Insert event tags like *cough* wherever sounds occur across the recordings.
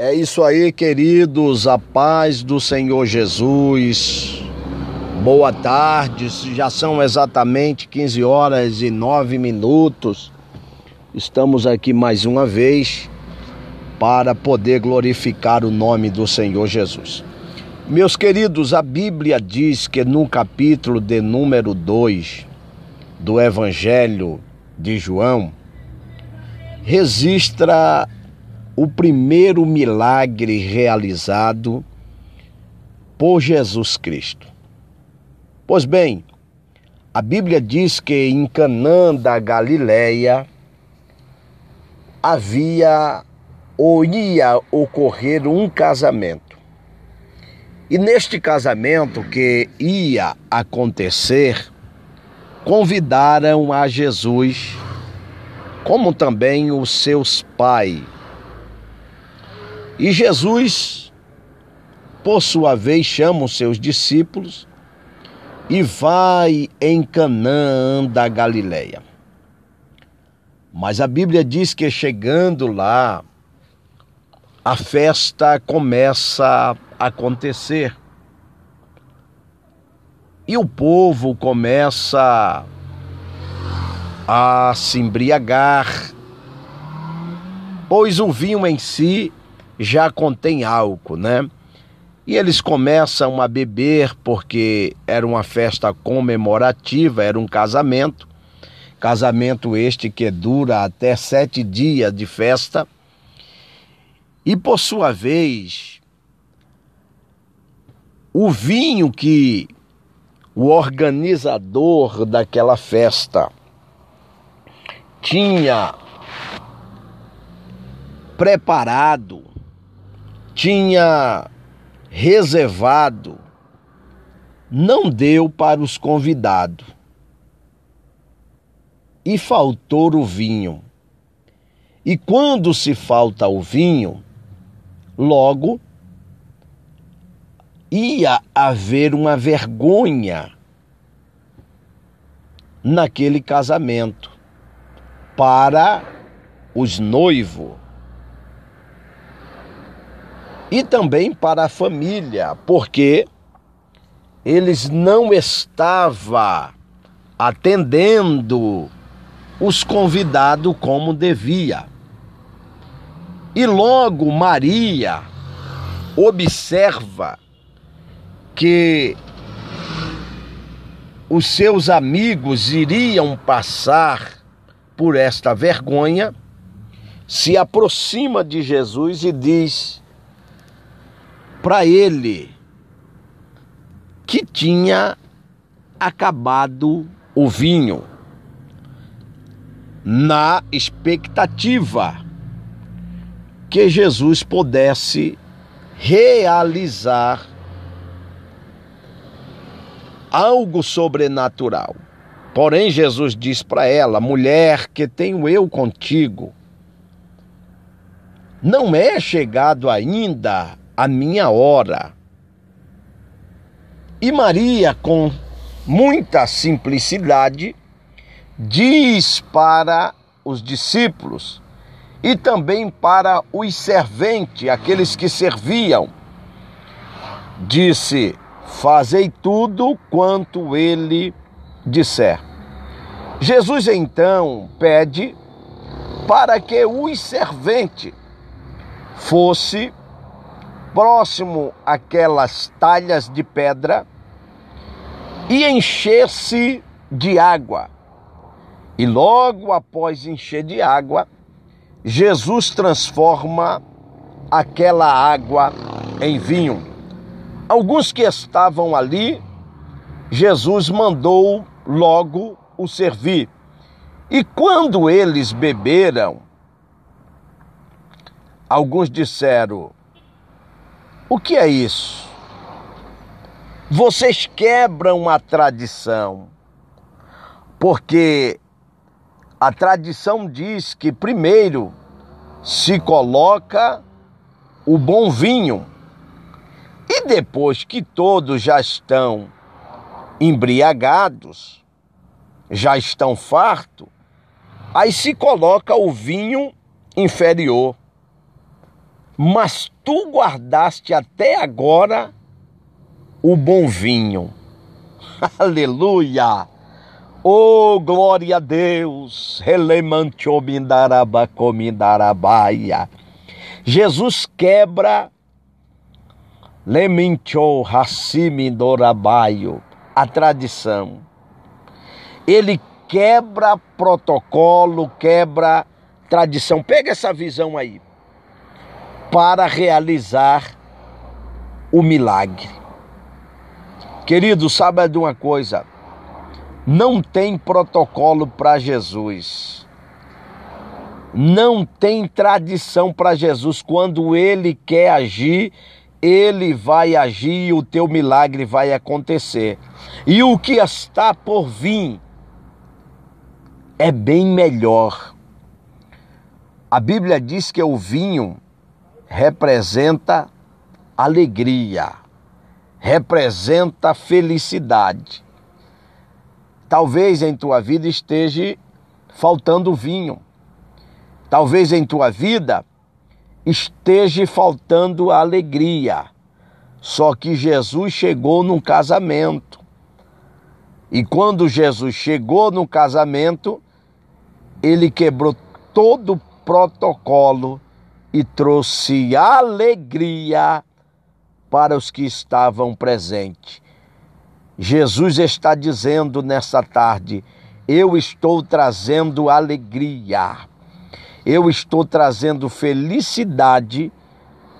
É isso aí, queridos, a paz do Senhor Jesus. Boa tarde, já são exatamente 15 horas e 9 minutos. Estamos aqui mais uma vez para poder glorificar o nome do Senhor Jesus. Meus queridos, a Bíblia diz que no capítulo de número 2 do Evangelho de João, registra o primeiro milagre realizado por Jesus Cristo. Pois bem, a Bíblia diz que em Canaã da Galileia havia ou ia ocorrer um casamento. E neste casamento que ia acontecer, convidaram a Jesus, como também os seus pais e Jesus, por sua vez, chama os seus discípulos e vai em Canaã da Galileia. Mas a Bíblia diz que chegando lá, a festa começa a acontecer. E o povo começa a se embriagar, pois o vinho em si já contém álcool, né? E eles começam a beber porque era uma festa comemorativa, era um casamento. Casamento este que dura até sete dias de festa. E por sua vez, o vinho que o organizador daquela festa tinha preparado tinha reservado não deu para os convidados. E faltou o vinho. E quando se falta o vinho, logo ia haver uma vergonha naquele casamento para os noivos e também para a família, porque eles não estavam atendendo os convidados como devia. E logo Maria observa que os seus amigos iriam passar por esta vergonha, se aproxima de Jesus e diz: para ele que tinha acabado o vinho, na expectativa que Jesus pudesse realizar algo sobrenatural. Porém, Jesus diz para ela: mulher, que tenho eu contigo, não é chegado ainda a minha hora. E Maria, com muita simplicidade, diz para os discípulos e também para os serventes, aqueles que serviam, disse: Fazei tudo quanto ele disser. Jesus então pede para que os serventes fosse próximo àquelas talhas de pedra e encher-se de água. E logo após encher de água, Jesus transforma aquela água em vinho. Alguns que estavam ali, Jesus mandou logo o servir. E quando eles beberam, alguns disseram: o que é isso? Vocês quebram a tradição, porque a tradição diz que primeiro se coloca o bom vinho e depois que todos já estão embriagados, já estão fartos, aí se coloca o vinho inferior. Mas tu guardaste até agora o bom vinho. *laughs* Aleluia! Oh, glória a Deus! Jesus quebra Lemincho Hassimi Dorabaio, a tradição. Ele quebra protocolo, quebra tradição. Pega essa visão aí. Para realizar o milagre. Querido, saiba de uma coisa. Não tem protocolo para Jesus. Não tem tradição para Jesus. Quando ele quer agir, ele vai agir e o teu milagre vai acontecer. E o que está por vir é bem melhor. A Bíblia diz que o vinho representa alegria, representa felicidade. Talvez em tua vida esteja faltando vinho. Talvez em tua vida esteja faltando alegria. Só que Jesus chegou num casamento. E quando Jesus chegou no casamento, ele quebrou todo o protocolo e trouxe alegria para os que estavam presentes. Jesus está dizendo nessa tarde: Eu estou trazendo alegria eu estou trazendo felicidade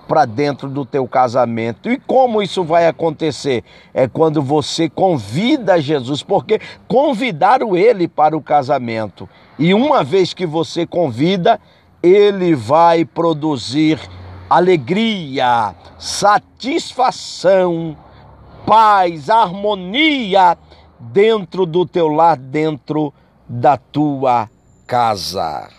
para dentro do teu casamento. E como isso vai acontecer? É quando você convida Jesus, porque convidaram ele para o casamento. E uma vez que você convida, ele vai produzir alegria, satisfação, paz, harmonia dentro do teu lar, dentro da tua casa.